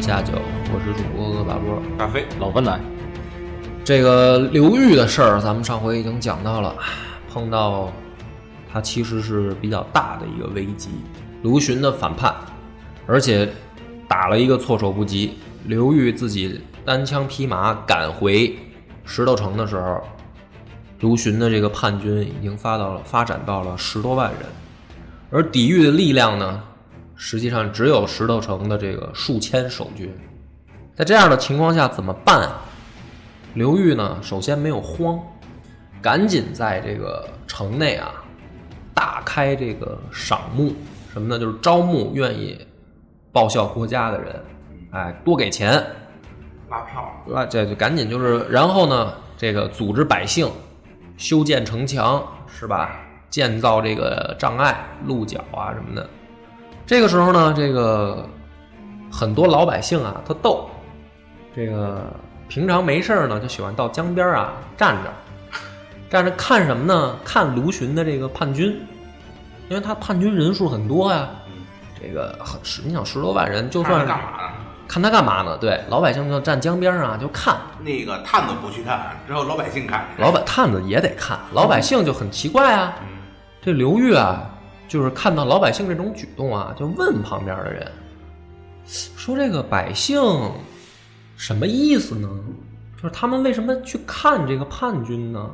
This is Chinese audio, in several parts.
下酒》，我是主播恶霸波，大飞，老温来。这个刘裕的事儿，咱们上回已经讲到了，碰到他其实是比较大的一个危机，卢循的反叛，而且打了一个措手不及。刘裕自己单枪匹马赶回石头城的时候，卢循的这个叛军已经发到了发展到了十多万人，而抵御的力量呢？实际上只有石头城的这个数千守军，在这样的情况下怎么办？刘裕呢，首先没有慌，赶紧在这个城内啊，大开这个赏募，什么呢？就是招募愿意报效国家的人，哎，多给钱，拉票，拉这就赶紧就是，然后呢，这个组织百姓修建城墙，是吧？建造这个障碍鹿角啊什么的。这个时候呢，这个很多老百姓啊，他逗，这个平常没事呢，就喜欢到江边啊站着，站着看什么呢？看卢循的这个叛军，因为他叛军人数很多呀，这个十你想十多万人，就算是干嘛呢？看他干嘛呢？对，老百姓就站江边上啊，就看。那个探子不去看，只有老百姓看。老百探子也得看，老百姓就很奇怪啊，这刘裕啊。就是看到老百姓这种举动啊，就问旁边的人说：“这个百姓什么意思呢？就是他们为什么去看这个叛军呢？”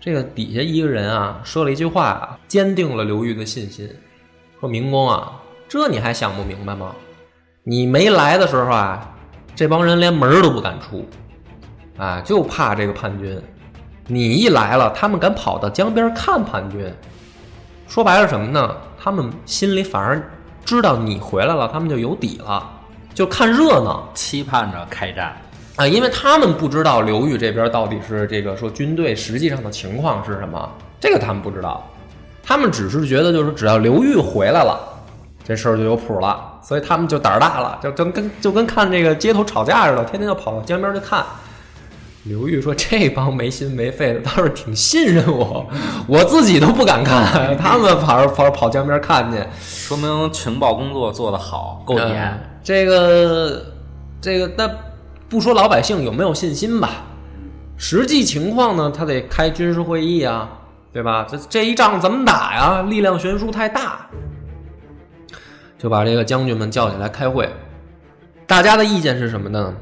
这个底下一个人啊说了一句话啊，坚定了刘裕的信心，说：“明公啊，这你还想不明白吗？你没来的时候啊，这帮人连门都不敢出，啊，就怕这个叛军。你一来了，他们敢跑到江边看叛军。”说白了什么呢？他们心里反而知道你回来了，他们就有底了，就看热闹，期盼着开战啊！因为他们不知道刘裕这边到底是这个说军队实际上的情况是什么，这个他们不知道，他们只是觉得就是只要刘裕回来了，这事儿就有谱了，所以他们就胆儿大了，就就跟就跟看这个街头吵架似的，天天就跑到江边去看。刘裕说：“这帮没心没肺的倒是挺信任我，我自己都不敢看，他们跑跑跑江边看去，说明情报工作做得好，够严。这个这个，那不说老百姓有没有信心吧，实际情况呢，他得开军事会议啊，对吧？这这一仗怎么打呀？力量悬殊太大，就把这个将军们叫起来开会，大家的意见是什么呢？”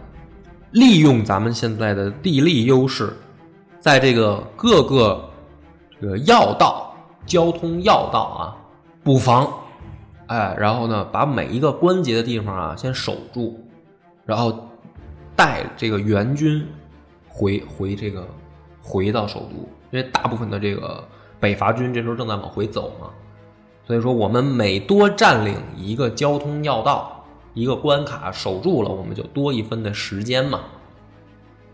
利用咱们现在的地利优势，在这个各个这个要道、交通要道啊布防，哎，然后呢，把每一个关节的地方啊先守住，然后带这个援军回回这个回到首都，因为大部分的这个北伐军这时候正在往回走嘛，所以说我们每多占领一个交通要道。一个关卡守住了，我们就多一分的时间嘛。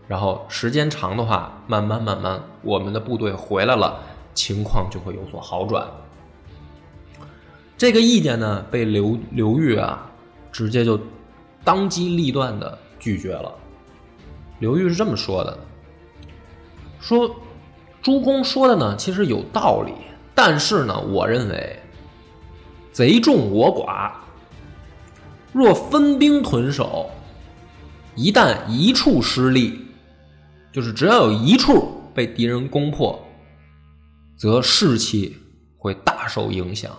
然后时间长的话，慢慢慢慢，我们的部队回来了，情况就会有所好转。这个意见呢，被刘刘裕啊，直接就当机立断的拒绝了。刘裕是这么说的：说朱公说的呢，其实有道理，但是呢，我认为贼众我寡，若分兵屯守，一旦一处失利，就是只要有一处被敌人攻破，则士气会大受影响。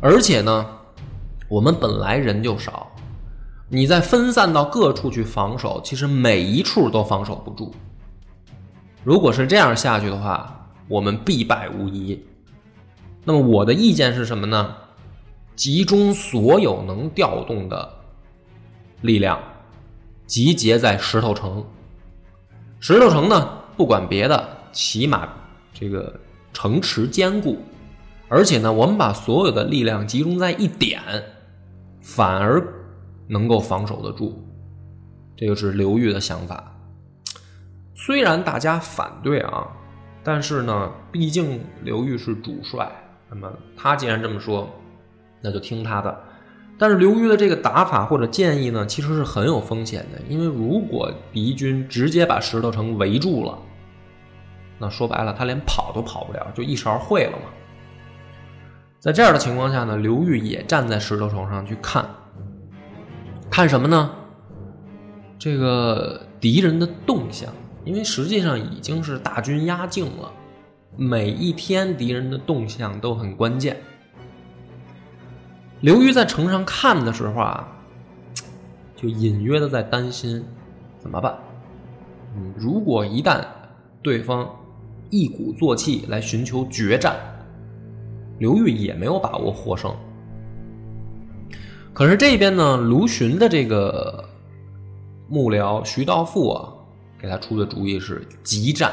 而且呢，我们本来人就少，你再分散到各处去防守，其实每一处都防守不住。如果是这样下去的话，我们必败无疑。那么我的意见是什么呢？集中所有能调动的力量，集结在石头城。石头城呢，不管别的，起码这个城池坚固，而且呢，我们把所有的力量集中在一点，反而能够防守得住。这就是刘裕的想法。虽然大家反对啊，但是呢，毕竟刘裕是主帅，那么他既然这么说，那就听他的。但是刘裕的这个打法或者建议呢，其实是很有风险的，因为如果敌军直接把石头城围住了，那说白了，他连跑都跑不了，就一勺烩了嘛。在这样的情况下呢，刘裕也站在石头城上去看，看什么呢？这个敌人的动向。因为实际上已经是大军压境了，每一天敌人的动向都很关键。刘裕在城上看的时候啊，就隐约的在担心怎么办？如果一旦对方一鼓作气来寻求决战，刘裕也没有把握获胜。可是这边呢，卢循的这个幕僚徐道富啊。给他出的主意是急战，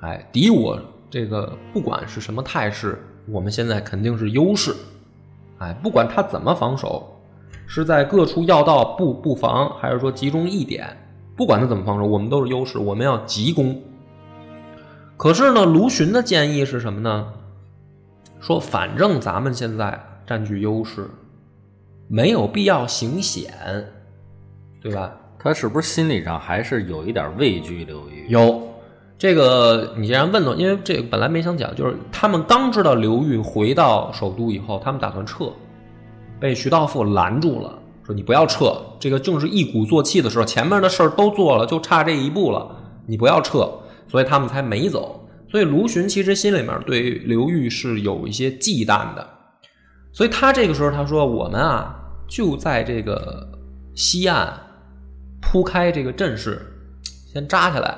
哎，敌我这个不管是什么态势，我们现在肯定是优势，哎，不管他怎么防守，是在各处要道布布防，还是说集中一点，不管他怎么防守，我们都是优势，我们要急攻。可是呢，卢循的建议是什么呢？说反正咱们现在占据优势，没有必要行险，对吧？他是不是心理上还是有一点畏惧刘裕？有这个，你既然问了，因为这个本来没想讲，就是他们刚知道刘裕回到首都以后，他们打算撤，被徐道富拦住了，说你不要撤，这个正是一鼓作气的时候，前面的事儿都做了，就差这一步了，你不要撤，所以他们才没走。所以卢循其实心里面对刘裕是有一些忌惮的，所以他这个时候他说：“我们啊，就在这个西岸。”铺开这个阵势，先扎下来。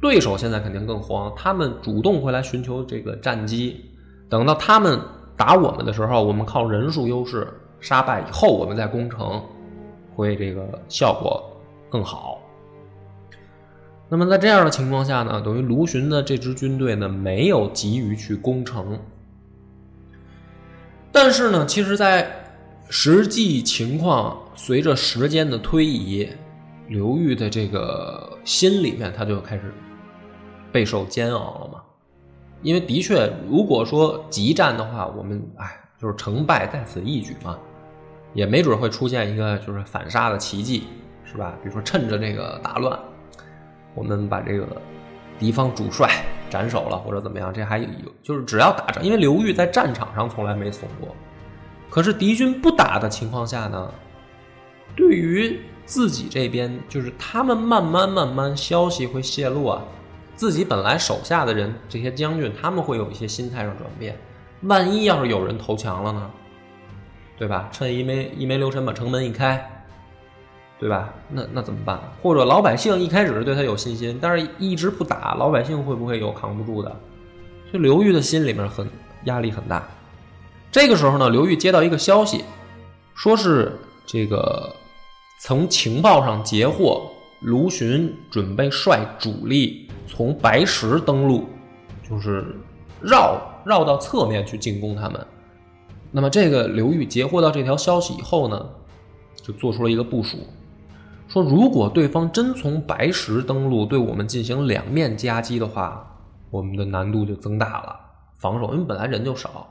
对手现在肯定更慌，他们主动会来寻求这个战机。等到他们打我们的时候，我们靠人数优势杀败以后，我们再攻城，会这个效果更好。那么在这样的情况下呢，等于卢循的这支军队呢，没有急于去攻城。但是呢，其实，在实际情况随着时间的推移。刘裕的这个心里面，他就开始备受煎熬了嘛。因为的确，如果说急战的话，我们哎，就是成败在此一举嘛，也没准会出现一个就是反杀的奇迹，是吧？比如说趁着这个大乱，我们把这个敌方主帅斩首了，或者怎么样，这还有就是只要打仗，因为刘裕在战场上从来没怂过。可是敌军不打的情况下呢，对于自己这边就是他们慢慢慢慢消息会泄露啊，自己本来手下的人这些将军他们会有一些心态上转变，万一要是有人投降了呢，对吧？趁一没一没留神把城门一开，对吧？那那怎么办？或者老百姓一开始对他有信心，但是一直不打，老百姓会不会有扛不住的？所以刘裕的心里面很压力很大。这个时候呢，刘裕接到一个消息，说是这个。从情报上截获，卢循准备率主力从白石登陆，就是绕绕到侧面去进攻他们。那么，这个刘裕截获到这条消息以后呢，就做出了一个部署，说如果对方真从白石登陆，对我们进行两面夹击的话，我们的难度就增大了。防守，因为本来人就少，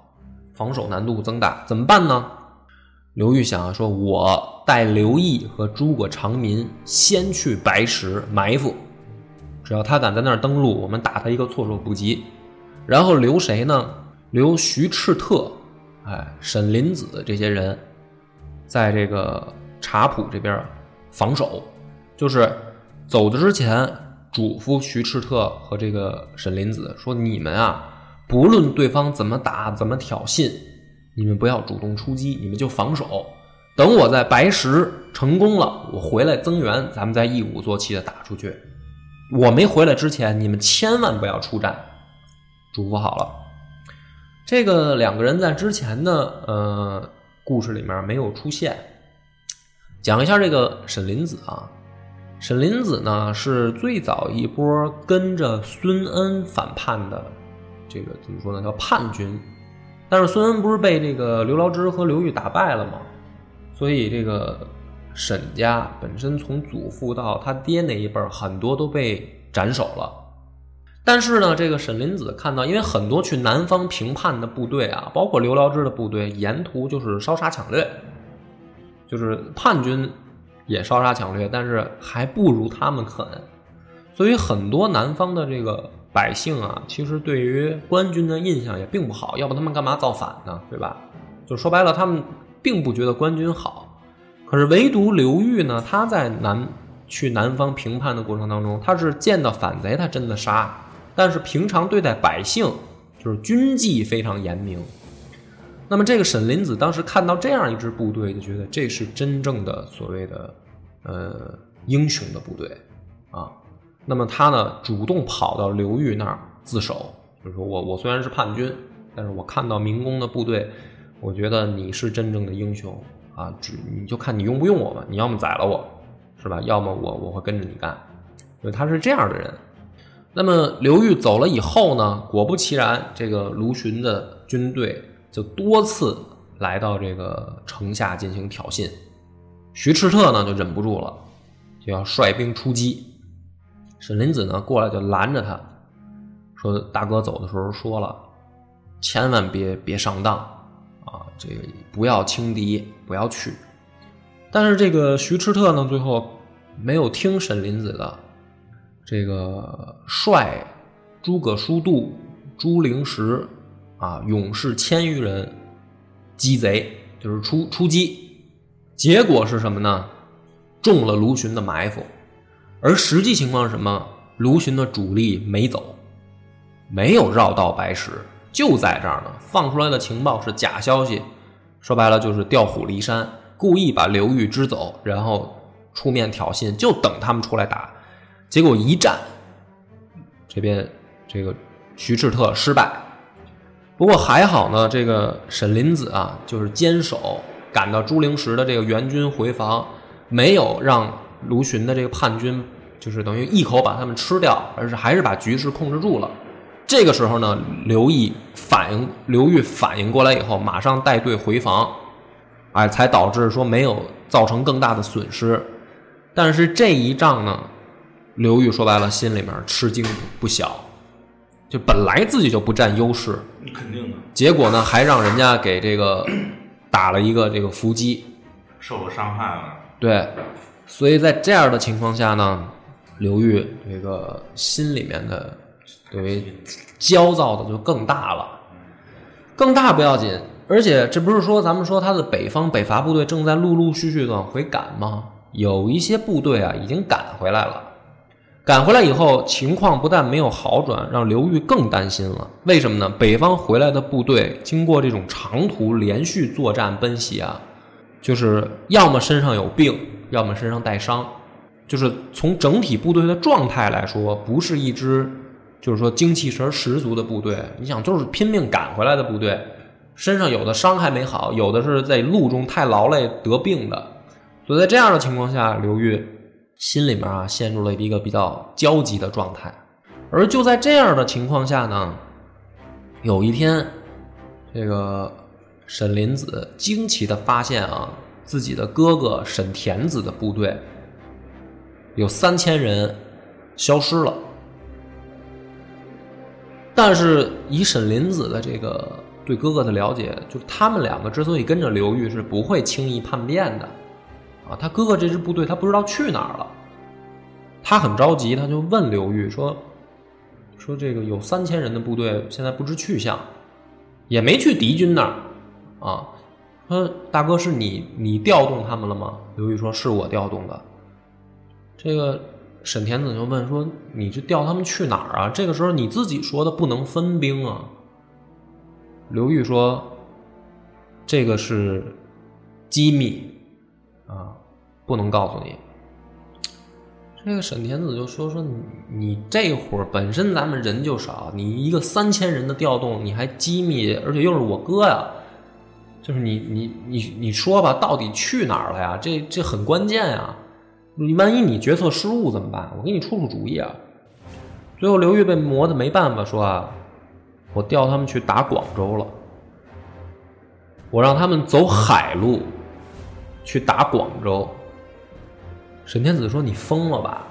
防守难度增大，怎么办呢？刘裕想啊，说我带刘毅和诸葛长民先去白石埋伏，只要他敢在那儿登陆，我们打他一个措手不及。然后留谁呢？留徐赤特，哎，沈林子这些人，在这个茶浦这边防守，就是走的之前嘱咐徐赤特和这个沈林子说：“你们啊，不论对方怎么打、怎么挑衅，你们不要主动出击，你们就防守。等我在白石成功了，我回来增援，咱们再一鼓作气的打出去。我没回来之前，你们千万不要出战。”嘱咐好了。这个两个人在之前的呃故事里面没有出现。讲一下这个沈林子啊，沈林子呢是最早一波跟着孙恩反叛的，这个怎么说呢？叫叛军。但是孙恩不是被这个刘牢之和刘裕打败了吗？所以这个沈家本身从祖父到他爹那一辈，很多都被斩首了。但是呢，这个沈林子看到，因为很多去南方平叛的部队啊，包括刘牢之的部队，沿途就是烧杀抢掠，就是叛军也烧杀抢掠，但是还不如他们狠。所以很多南方的这个百姓啊，其实对于官军的印象也并不好，要不他们干嘛造反呢？对吧？就说白了，他们并不觉得官军好。可是唯独刘裕呢，他在南去南方平叛的过程当中，他是见到反贼他真的杀。但是平常对待百姓，就是军纪非常严明。那么这个沈林子当时看到这样一支部队，就觉得这是真正的所谓的呃英雄的部队啊。那么他呢主动跑到刘裕那儿自首，就是说我我虽然是叛军，但是我看到明公的部队，我觉得你是真正的英雄啊。只你就看你用不用我吧，你要么宰了我，是吧？要么我我会跟着你干。所以他是这样的人。那么刘裕走了以后呢？果不其然，这个卢循的军队就多次来到这个城下进行挑衅。徐赤特呢就忍不住了，就要率兵出击。沈林子呢过来就拦着他，说：“大哥走的时候说了，千万别别上当啊！这个不要轻敌，不要去。”但是这个徐赤特呢，最后没有听沈林子的。这个率诸葛舒度、朱灵石啊，勇士千余人击贼，就是出出击。结果是什么呢？中了卢循的埋伏。而实际情况是什么？卢循的主力没走，没有绕道白石，就在这儿呢。放出来的情报是假消息，说白了就是调虎离山，故意把刘裕支走，然后出面挑衅，就等他们出来打。结果一战，这边这个徐赤特失败。不过还好呢，这个沈林子啊，就是坚守，赶到朱灵石的这个援军回防，没有让卢循的这个叛军，就是等于一口把他们吃掉，而是还是把局势控制住了。这个时候呢，刘毅反应，刘裕反应过来以后，马上带队回防，哎，才导致说没有造成更大的损失。但是这一仗呢？刘裕说白了，心里面吃惊不小，就本来自己就不占优势，肯定的。结果呢，还让人家给这个打了一个这个伏击，受了伤害了。对，所以在这样的情况下呢，刘裕这个心里面的对于焦躁的就更大了，更大不要紧，而且这不是说咱们说他的北方北伐部队正在陆陆续续的往回赶吗？有一些部队啊已经赶回来了。赶回来以后，情况不但没有好转，让刘裕更担心了。为什么呢？北方回来的部队经过这种长途连续作战奔袭啊，就是要么身上有病，要么身上带伤，就是从整体部队的状态来说，不是一支就是说精气神十足的部队。你想，就是拼命赶回来的部队，身上有的伤还没好，有的是在路中太劳累得病的。所以在这样的情况下，刘裕。心里面啊，陷入了一个比较焦急的状态，而就在这样的情况下呢，有一天，这个沈林子惊奇的发现啊，自己的哥哥沈田子的部队有三千人消失了，但是以沈林子的这个对哥哥的了解，就他们两个之所以跟着刘裕是不会轻易叛变的，啊，他哥哥这支部队他不知道去哪儿了，他很着急，他就问刘裕说：“说这个有三千人的部队现在不知去向，也没去敌军那儿，啊，说大哥是你你调动他们了吗？”刘玉说：“是我调动的。”这个沈田子就问说：“你这调他们去哪儿啊？这个时候你自己说的不能分兵啊。”刘玉说：“这个是机密啊，不能告诉你。”这个沈田子就说：“说你你这会儿本身咱们人就少，你一个三千人的调动，你还机密，而且又是我哥呀，就是你你你你说吧，到底去哪儿了呀？这这很关键呀！你万一你决策失误怎么办？我给你出出主意啊！”最后刘裕被磨得没办法，说啊。我调他们去打广州了，我让他们走海路去打广州。沈天子说：“你疯了吧？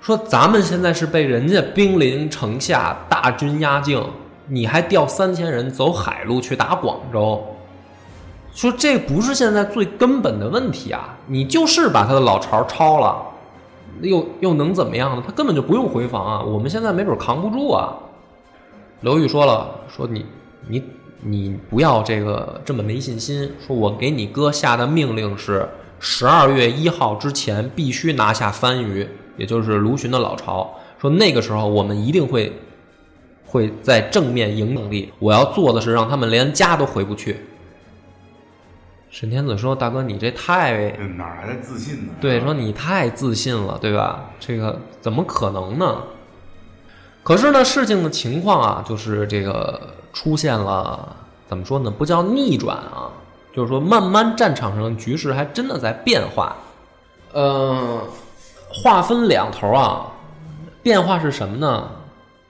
说咱们现在是被人家兵临城下，大军压境，你还调三千人走海路去打广州？说这不是现在最根本的问题啊！你就是把他的老巢抄了，又又能怎么样呢？他根本就不用回防啊！我们现在没准扛不住啊！”刘裕说了：“说你你你不要这个这么没信心。说我给你哥下的命令是十二月一号之前必须拿下番禺，也就是卢循的老巢。说那个时候我们一定会会在正面赢胜利。我要做的是让他们连家都回不去。”沈天子说：“大哥，你这太哪来的自信呢？对，说你太自信了，对吧？这个怎么可能呢？”可是呢，事情的情况啊，就是这个出现了，怎么说呢？不叫逆转啊，就是说，慢慢战场上的局势还真的在变化。呃，话分两头啊，变化是什么呢？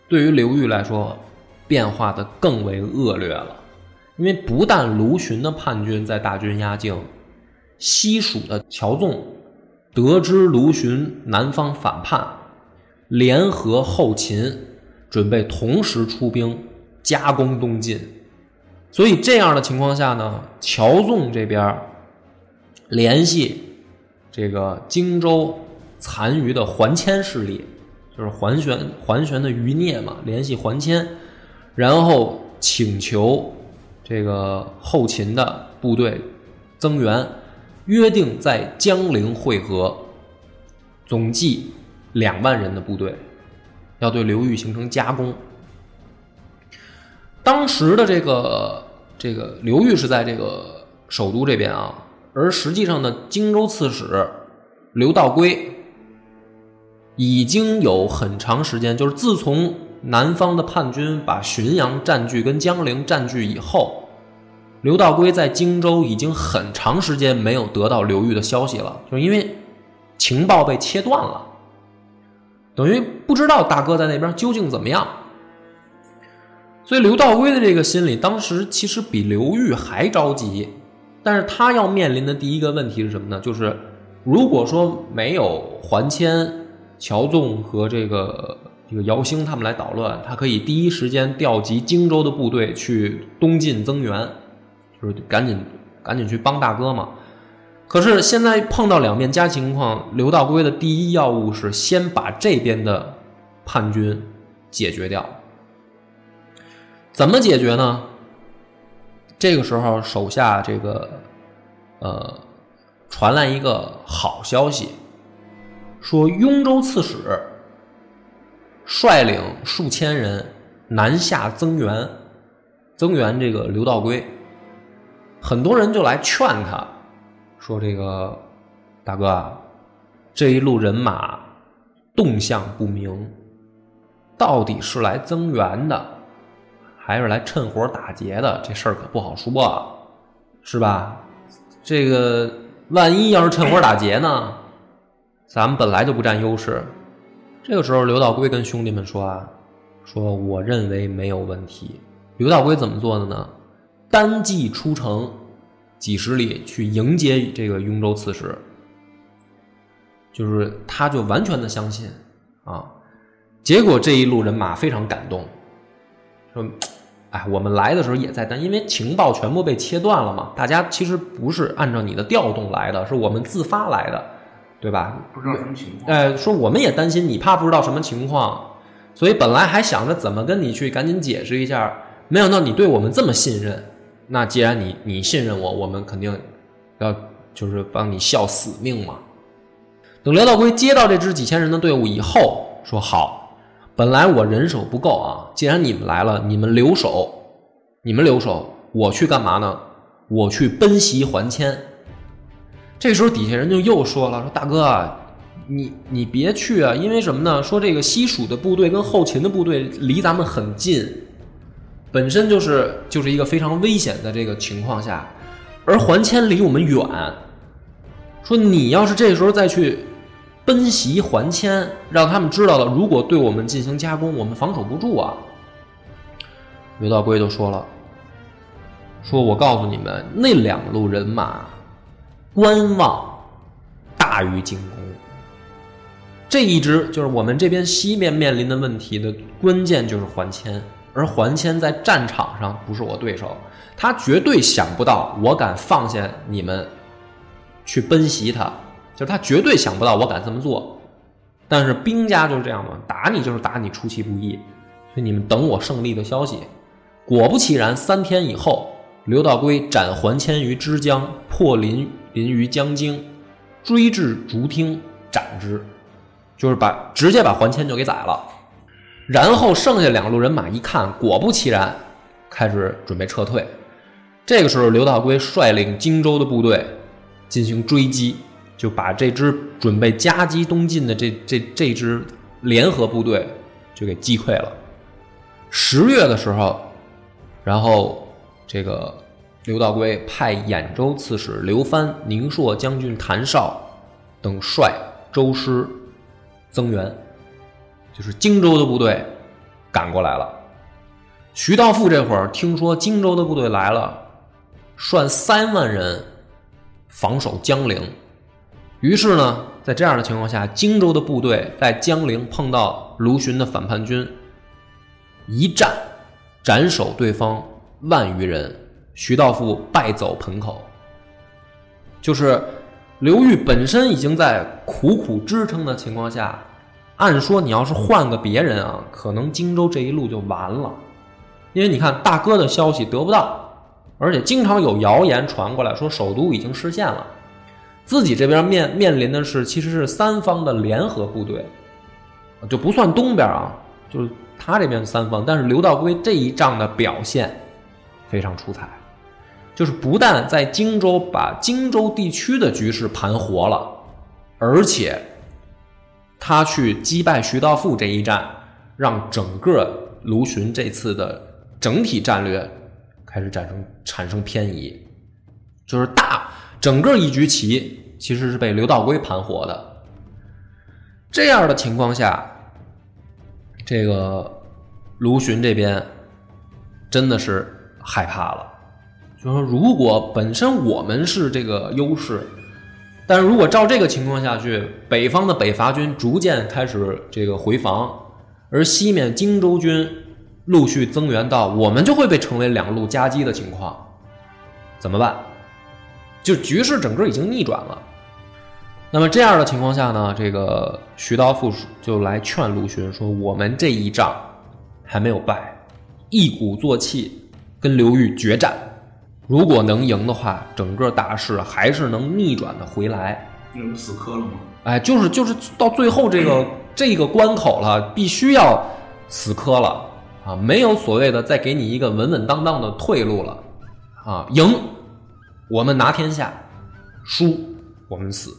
对于刘裕来说，变化的更为恶劣了，因为不但卢循的叛军在大军压境，西蜀的乔纵得知卢循南方反叛。联合后秦，准备同时出兵夹攻东晋，所以这样的情况下呢，乔纵这边联系这个荆州残余的桓谦势力，就是桓玄桓玄的余孽嘛，联系桓谦，然后请求这个后秦的部队增援，约定在江陵会合，总计。两万人的部队要对刘裕形成夹攻。当时的这个这个刘裕是在这个首都这边啊，而实际上呢，荆州刺史刘道规已经有很长时间，就是自从南方的叛军把浔阳占据跟江陵占据以后，刘道规在荆州已经很长时间没有得到刘裕的消息了，就因为情报被切断了。等于不知道大哥在那边究竟怎么样，所以刘道规的这个心里，当时其实比刘裕还着急。但是他要面临的第一个问题是什么呢？就是如果说没有桓谦、乔纵和这个这个姚兴他们来捣乱，他可以第一时间调集荆州的部队去东晋增援，就是赶紧赶紧去帮大哥嘛。可是现在碰到两面夹情况，刘道规的第一要务是先把这边的叛军解决掉。怎么解决呢？这个时候手下这个呃传来一个好消息，说雍州刺史率领数千人南下增援，增援这个刘道规。很多人就来劝他。说这个大哥啊，这一路人马动向不明，到底是来增援的，还是来趁火打劫的？这事儿可不好说，啊是吧？这个万一要是趁火打劫呢？咱们本来就不占优势。这个时候，刘道规跟兄弟们说啊，说我认为没有问题。刘道规怎么做的呢？单骑出城。几十里去迎接这个雍州刺史，就是他就完全的相信啊。结果这一路人马非常感动，说：“哎，我们来的时候也在担，因为情报全部被切断了嘛，大家其实不是按照你的调动来的，是我们自发来的，对吧？不知道什么情况。哎，说我们也担心你怕不知道什么情况，所以本来还想着怎么跟你去赶紧解释一下，没想到你对我们这么信任。那既然你你信任我，我们肯定要就是帮你效死命嘛。等刘道规接到这支几千人的队伍以后，说好，本来我人手不够啊，既然你们来了，你们留守，你们留守，我去干嘛呢？我去奔袭还迁。这时候底下人就又说了，说大哥，你你别去啊，因为什么呢？说这个西蜀的部队跟后秦的部队离咱们很近，本身就是就是一个非常危险的这个情况下，而还迁离我们远，说你要是这时候再去奔袭还迁，让他们知道了，如果对我们进行加攻，我们防守不住啊。刘道规就说了，说我告诉你们，那两路人马观望大于进攻。这一支就是我们这边西面面临的问题的关键就是还迁，而还迁在战场上不是我对手，他绝对想不到我敢放下你们去奔袭他，就是他绝对想不到我敢这么做。但是兵家就是这样嘛，打你就是打你出其不意，所以你们等我胜利的消息。果不其然，三天以后，刘道规斩还迁于枝江，破临临于江津，追至竹汀，斩之，就是把直接把还迁就给宰了。然后剩下两路人马一看，果不其然，开始准备撤退。这个时候，刘道规率领荆州的部队进行追击，就把这支准备夹击东晋的这这这支联合部队就给击溃了。十月的时候，然后这个刘道规派兖州刺史刘藩、宁朔将军谭绍等率州师增援，就是荆州的部队赶过来了。徐道富这会儿听说荆州的部队来了，率三万人防守江陵。于是呢，在这样的情况下，荆州的部队在江陵碰到卢循的反叛军，一战斩首对方万余人，徐道富败走盆口。就是刘裕本身已经在苦苦支撑的情况下，按说你要是换个别人啊，可能荆州这一路就完了，因为你看大哥的消息得不到，而且经常有谣言传过来说首都已经失陷了，自己这边面面临的是其实是三方的联合部队，就不算东边啊，就是他这边三方，但是刘道规这一仗的表现非常出彩。就是不但在荆州把荆州地区的局势盘活了，而且他去击败徐道富这一战，让整个卢循这次的整体战略开始产生产生偏移，就是大整个一局棋其实是被刘道规盘活的。这样的情况下，这个卢循这边真的是害怕了。就是说，如果本身我们是这个优势，但是如果照这个情况下去，北方的北伐军逐渐开始这个回防，而西面荆州军陆续增援到，我们就会被成为两路夹击的情况，怎么办？就局势整个已经逆转了。那么这样的情况下呢，这个徐道富就来劝陆逊说：“我们这一仗还没有败，一鼓作气跟刘裕决战。”如果能赢的话，整个大势还是能逆转的回来。那不死磕了吗？哎，就是就是到最后这个这个关口了，必须要死磕了啊！没有所谓的再给你一个稳稳当当的退路了啊！赢，我们拿天下；输，我们死，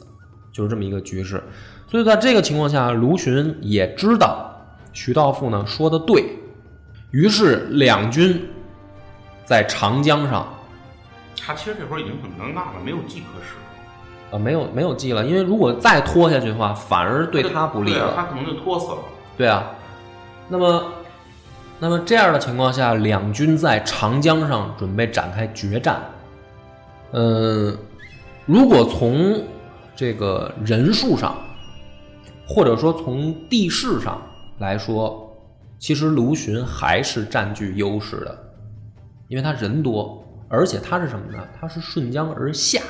就是这么一个局势。所以在这个情况下，卢循也知道徐道富呢说的对，于是两军在长江上。他其实这会儿已经很尴尬了，没有计可使。呃，没有没有计了，因为如果再拖下去的话，反而对他不利对啊。他可能就拖死了。对啊，那么，那么这样的情况下，两军在长江上准备展开决战。嗯，如果从这个人数上，或者说从地势上来说，其实卢循还是占据优势的。因为他人多，而且他是什么呢？他是顺江而下，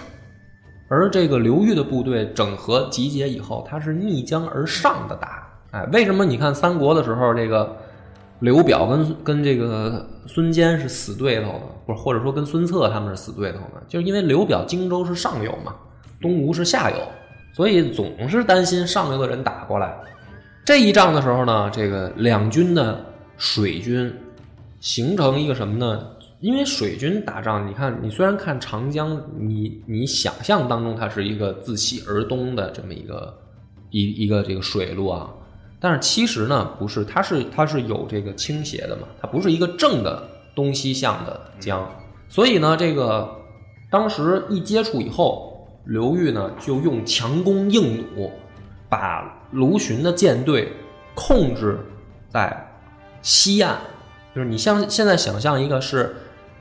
而这个刘裕的部队整合集结以后，他是逆江而上的打。哎，为什么你看三国的时候，这个刘表跟跟这个孙坚是死对头的？或或者说跟孙策他们是死对头呢？就是因为刘表荆州是上游嘛，东吴是下游，所以总是担心上游的人打过来。这一仗的时候呢，这个两军的水军形成一个什么呢？因为水军打仗，你看，你虽然看长江，你你想象当中它是一个自西而东的这么一个一一个这个水路啊，但是其实呢不是，它是它是有这个倾斜的嘛，它不是一个正的东西向的江，所以呢，这个当时一接触以后，刘裕呢就用强弓硬弩，把卢循的舰队控制在西岸，就是你像现在想象一个是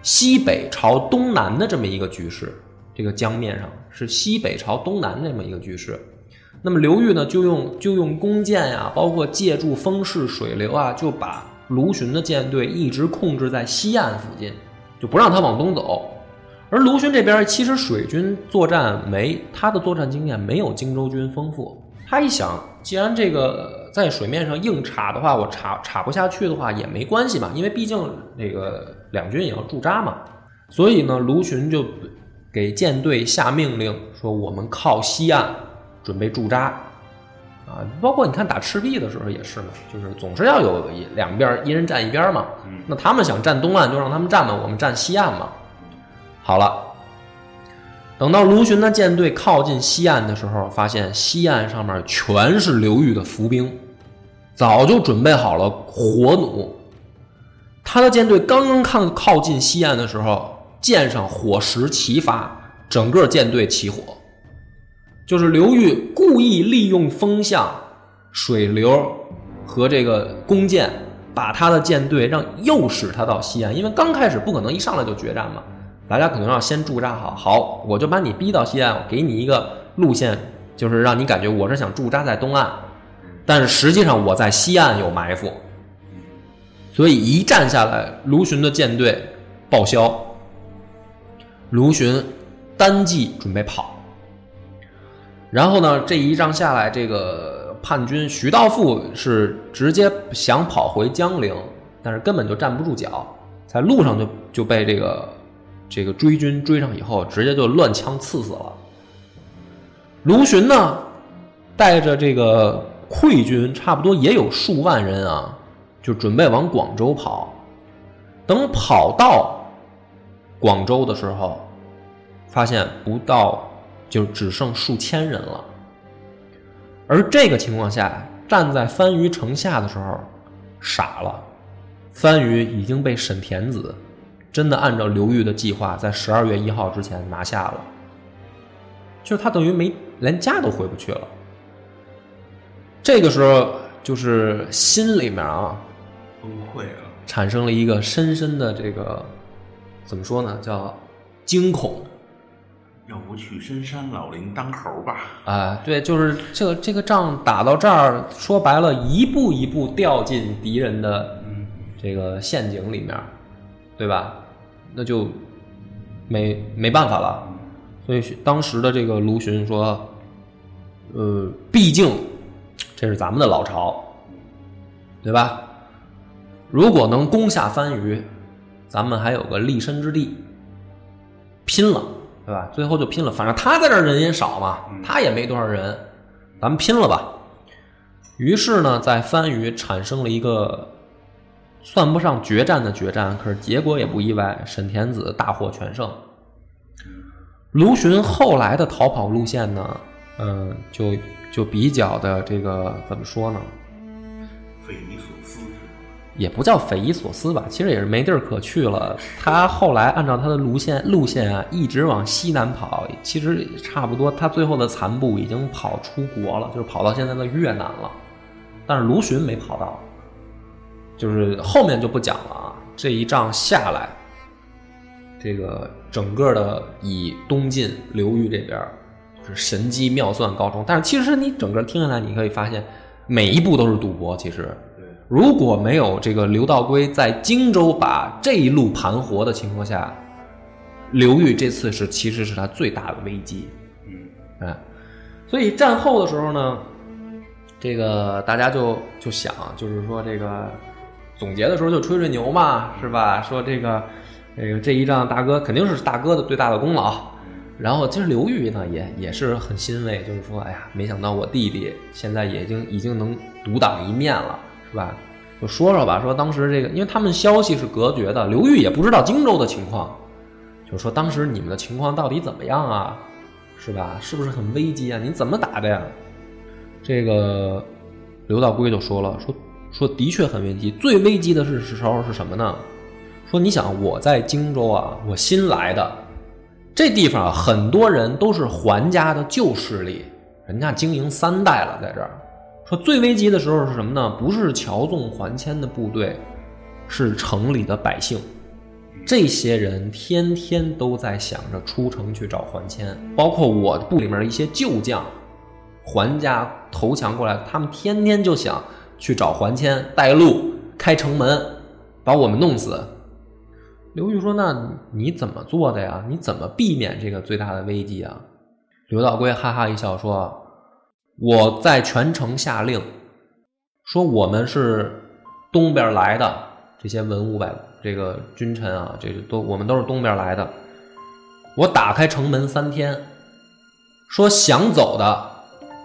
西北朝东南的这么一个局势，这个江面上是西北朝东南这么一个局势。那么刘裕呢，就用就用弓箭呀，包括借助风势水流啊，就把卢循的舰队一直控制在西岸附近，就不让他往东走。而卢循这边其实水军作战没他的作战经验没有荆州军丰富。他一想，既然这个在水面上硬插的话，我插插不下去的话也没关系嘛，因为毕竟那个两军也要驻扎嘛。所以呢，卢循就给舰队下命令说：“我们靠西岸准备驻扎。”啊，包括你看打赤壁的时候也是嘛，就是总是要有一两边一人站一边嘛。那他们想站东岸就让他们站嘛，我们站西岸嘛。好了。等到卢循的舰队靠近西岸的时候，发现西岸上面全是刘裕的伏兵，早就准备好了火弩。他的舰队刚刚靠靠近西岸的时候，舰上火石齐发，整个舰队起火。就是刘裕故意利用风向、水流和这个弓箭，把他的舰队让诱使他到西岸，因为刚开始不可能一上来就决战嘛。大家可能要先驻扎好，好，我就把你逼到西岸，我给你一个路线，就是让你感觉我是想驻扎在东岸，但是实际上我在西岸有埋伏，所以一战下来，卢循的舰队报销，卢循单骑准备跑，然后呢，这一仗下来，这个叛军徐道富是直接想跑回江陵，但是根本就站不住脚，在路上就就被这个。这个追军追上以后，直接就乱枪刺死了。卢循呢，带着这个溃军，差不多也有数万人啊，就准备往广州跑。等跑到广州的时候，发现不到就只剩数千人了。而这个情况下，站在番禺城下的时候，傻了，番禺已经被沈田子。真的按照刘裕的计划，在十二月一号之前拿下了，就他等于没连家都回不去了。这个时候，就是心里面啊崩溃了，产生了一个深深的这个怎么说呢？叫惊恐。要不去深山老林当猴吧？啊，对，就是这个这个仗打到这儿，说白了，一步一步掉进敌人的这个陷阱里面，对吧？那就没没办法了，所以当时的这个卢循说：“呃，毕竟这是咱们的老巢，对吧？如果能攻下番禺，咱们还有个立身之地。拼了，对吧？最后就拼了，反正他在这人也少嘛，他也没多少人，咱们拼了吧。于是呢，在番禺产生了一个。”算不上决战的决战，可是结果也不意外，沈田子大获全胜。卢循后来的逃跑路线呢，嗯，就就比较的这个怎么说呢？匪夷所思，也不叫匪夷所思吧，其实也是没地儿可去了。他后来按照他的路线路线啊，一直往西南跑，其实差不多，他最后的残部已经跑出国了，就是跑到现在的越南了。但是卢循没跑到。就是后面就不讲了啊，这一仗下来，这个整个的以东晋刘裕这边是神机妙算高中。但是其实你整个听下来，你可以发现每一步都是赌博。其实，如果没有这个刘道规在荆州把这一路盘活的情况下，刘裕这次是其实是他最大的危机。嗯，哎，所以战后的时候呢，这个大家就就想，就是说这个总结的时候就吹吹牛嘛，是吧？说这个这个这一仗大哥肯定是大哥的最大的功劳。然后其实刘裕呢也也是很欣慰，就是说，哎呀，没想到我弟弟现在已经已经能独当一面了，是吧？就说说吧，说当时这个，因为他们消息是隔绝的，刘裕也不知道荆州的情况，就说当时你们的情况到底怎么样啊？是吧？是不是很危机啊？你怎么打的呀？这个刘道规就说了，说说的确很危机，最危机的是时候是什么呢？说你想我在荆州啊，我新来的。这地方啊，很多人都是桓家的旧势力，人家经营三代了，在这儿。说最危急的时候是什么呢？不是乔纵、桓谦的部队，是城里的百姓。这些人天天都在想着出城去找桓谦，包括我部里面一些旧将，桓家投降过来，他们天天就想去找桓谦带路、开城门，把我们弄死。刘裕说：“那你怎么做的呀？你怎么避免这个最大的危机啊？”刘道规哈哈一笑说：“我在全城下令，说我们是东边来的这些文武百这个君臣啊，这个都我们都是东边来的。我打开城门三天，说想走的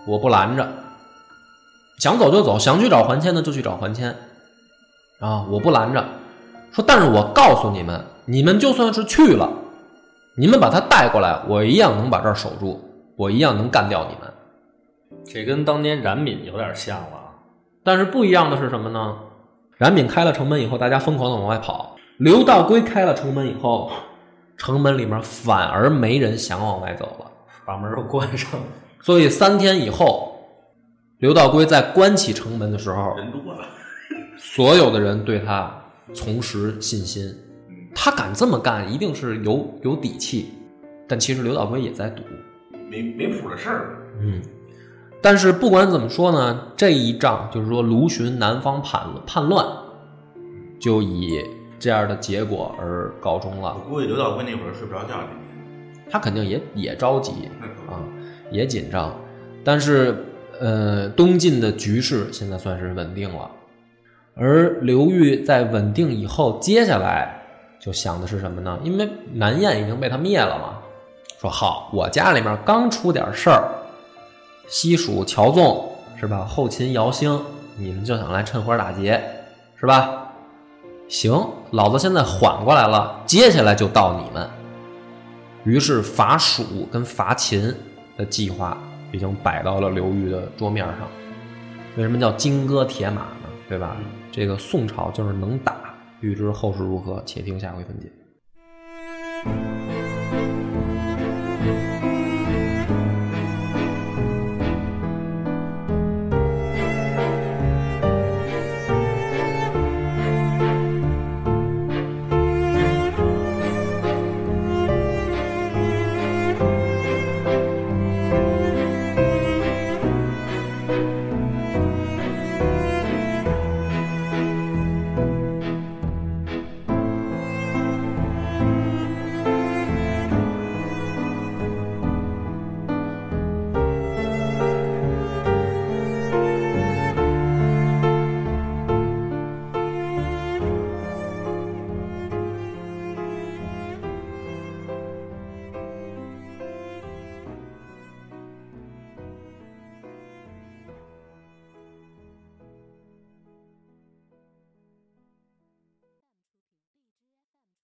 我不拦着，想走就走，想去找桓谦的就去找桓谦，啊，我不拦着。”说，但是我告诉你们，你们就算是去了，你们把他带过来，我一样能把这儿守住，我一样能干掉你们。这跟当年冉闵有点像了。但是不一样的是什么呢？冉闵开了城门以后，大家疯狂的往外跑；刘道规开了城门以后，城门里面反而没人想往外走了，把门都关上了。所以三天以后，刘道规在关起城门的时候，人多了，所有的人对他。重拾信心，他敢这么干，一定是有有底气。但其实刘道规也在赌，没没谱的事儿。嗯，但是不管怎么说呢，这一仗就是说卢循南方叛叛乱，就以这样的结果而告终了。我估计刘道规那会儿睡不着觉，他肯定也也着急啊，也紧张。但是呃，东晋的局势现在算是稳定了。而刘裕在稳定以后，接下来就想的是什么呢？因为南燕已经被他灭了嘛。说好，我家里面刚出点事儿，西蜀乔纵是吧？后秦姚兴，你们就想来趁火打劫是吧？行，老子现在缓过来了，接下来就到你们。于是伐蜀跟伐秦的计划已经摆到了刘裕的桌面上。为什么叫金戈铁马呢？对吧？这个宋朝就是能打，欲知后事如何，且听下回分解。